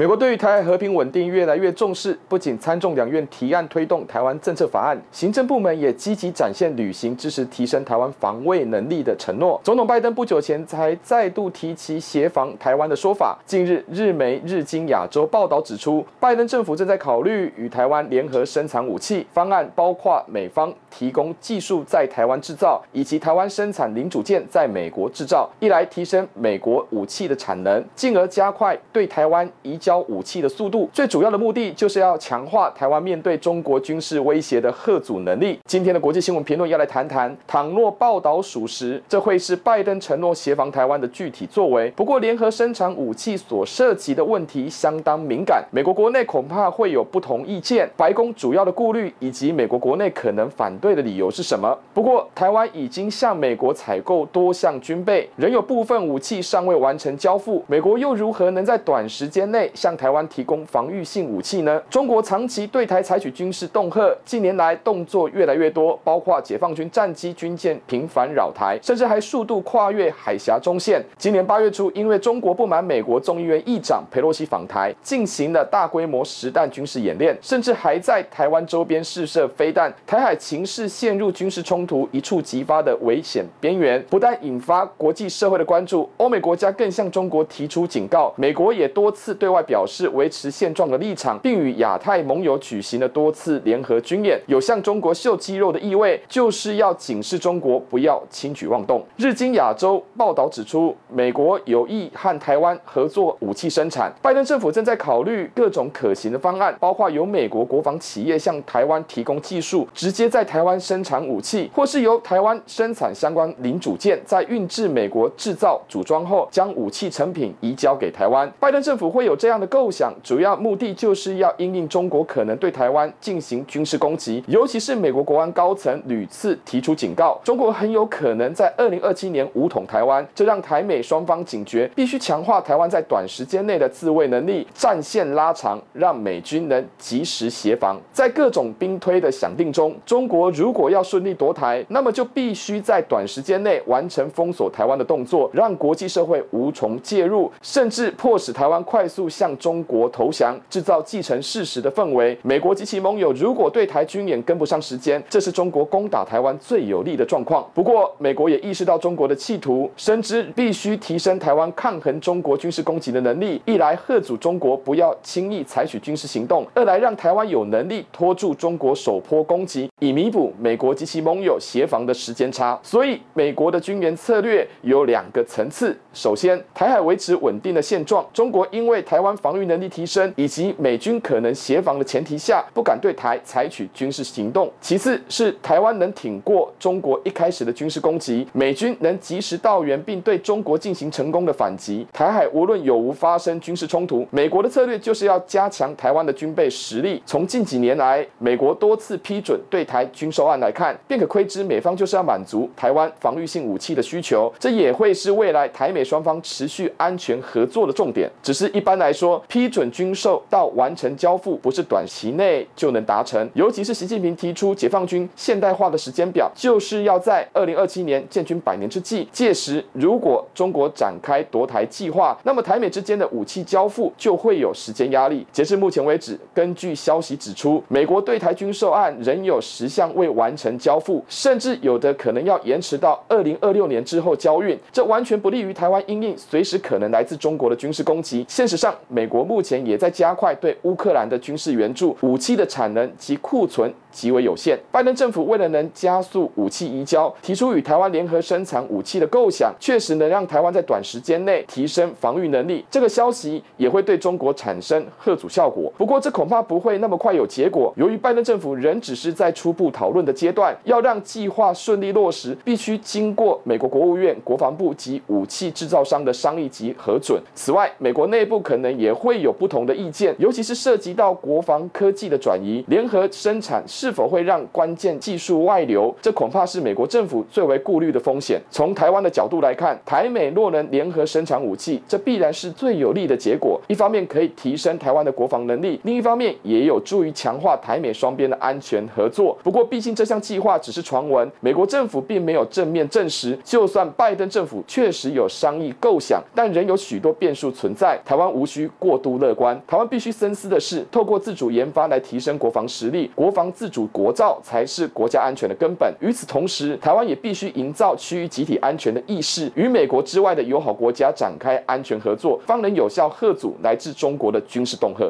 美国对于台海和平稳定越来越重视，不仅参众两院提案推动台湾政策法案，行政部门也积极展现履行支持提升台湾防卫能力的承诺。总统拜登不久前才再度提起协防台湾的说法。近日，日媒日经亚洲报道指出，拜登政府正在考虑与台湾联合生产武器，方案包括美方提供技术在台湾制造，以及台湾生产零组件在美国制造，一来提升美国武器的产能，进而加快对台湾移交。交武器的速度，最主要的目的就是要强化台湾面对中国军事威胁的吓阻能力。今天的国际新闻评论要来谈谈，倘若报道属实，这会是拜登承诺协防台湾的具体作为。不过，联合生产武器所涉及的问题相当敏感，美国国内恐怕会有不同意见。白宫主要的顾虑以及美国国内可能反对的理由是什么？不过，台湾已经向美国采购多项军备，仍有部分武器尚未完成交付，美国又如何能在短时间内？向台湾提供防御性武器呢？中国长期对台采取军事恫吓，近年来动作越来越多，包括解放军战机、军舰频繁扰台，甚至还数度跨越海峡中线。今年八月初，因为中国不满美国众议院议长佩洛西访台，进行了大规模实弹军事演练，甚至还在台湾周边试射飞弹，台海情势陷入军事冲突一触即发的危险边缘。不但引发国际社会的关注，欧美国家更向中国提出警告，美国也多次对外。表示维持现状的立场，并与亚太盟友举行了多次联合军演，有向中国秀肌肉的意味，就是要警示中国不要轻举妄动。日经亚洲报道指出，美国有意和台湾合作武器生产，拜登政府正在考虑各种可行的方案，包括由美国国防企业向台湾提供技术，直接在台湾生产武器，或是由台湾生产相关零组件，在运至美国制造组装后，将武器成品移交给台湾。拜登政府会有这这样的构想，主要目的就是要因应中国可能对台湾进行军事攻击，尤其是美国国安高层屡次提出警告，中国很有可能在二零二七年武统台湾，这让台美双方警觉，必须强化台湾在短时间内的自卫能力，战线拉长，让美军能及时协防。在各种兵推的想定中，中国如果要顺利夺台，那么就必须在短时间内完成封锁台湾的动作，让国际社会无从介入，甚至迫使台湾快速向中国投降，制造既成事实的氛围。美国及其盟友如果对台军演跟不上时间，这是中国攻打台湾最有利的状况。不过，美国也意识到中国的企图，深知必须提升台湾抗衡中国军事攻击的能力，一来吓阻中国不要轻易采取军事行动，二来让台湾有能力拖住中国首波攻击，以弥补美国及其盟友协防的时间差。所以，美国的军演策略有两个层次：首先，台海维持稳定的现状，中国因为台湾防御能力提升，以及美军可能协防的前提下，不敢对台采取军事行动。其次是台湾能挺过中国一开始的军事攻击，美军能及时到援，并对中国进行成功的反击。台海无论有无发生军事冲突，美国的策略就是要加强台湾的军备实力。从近几年来，美国多次批准对台军售案来看，便可窥知美方就是要满足台湾防御性武器的需求。这也会是未来台美双方持续安全合作的重点。只是一般来说，说批准军售到完成交付，不是短期内就能达成。尤其是习近平提出解放军现代化的时间表，就是要在二零二七年建军百年之际。届时，如果中国展开夺台计划，那么台美之间的武器交付就会有时间压力。截至目前为止，根据消息指出，美国对台军售案仍有十项未完成交付，甚至有的可能要延迟到二零二六年之后交运。这完全不利于台湾因应随时可能来自中国的军事攻击。现实上，美国目前也在加快对乌克兰的军事援助，武器的产能及库存极为有限。拜登政府为了能加速武器移交，提出与台湾联合生产武器的构想，确实能让台湾在短时间内提升防御能力。这个消息也会对中国产生贺阻效果。不过，这恐怕不会那么快有结果。由于拜登政府仍只是在初步讨论的阶段，要让计划顺利落实，必须经过美国国务院、国防部及武器制造商的商议及核准。此外，美国内部可能也会有不同的意见，尤其是涉及到国防科技的转移，联合生产是否会让关键技术外流，这恐怕是美国政府最为顾虑的风险。从台湾的角度来看，台美若能联合生产武器，这必然是最有利的结果。一方面可以提升台湾的国防能力，另一方面也有助于强化台美双边的安全合作。不过，毕竟这项计划只是传闻，美国政府并没有正面证实。就算拜登政府确实有商议构想，但仍有许多变数存在。台湾无需需过度乐观，台湾必须深思的是，透过自主研发来提升国防实力，国防自主国造才是国家安全的根本。与此同时，台湾也必须营造区域集体安全的意识，与美国之外的友好国家展开安全合作，方能有效吓阻来自中国的军事恫吓。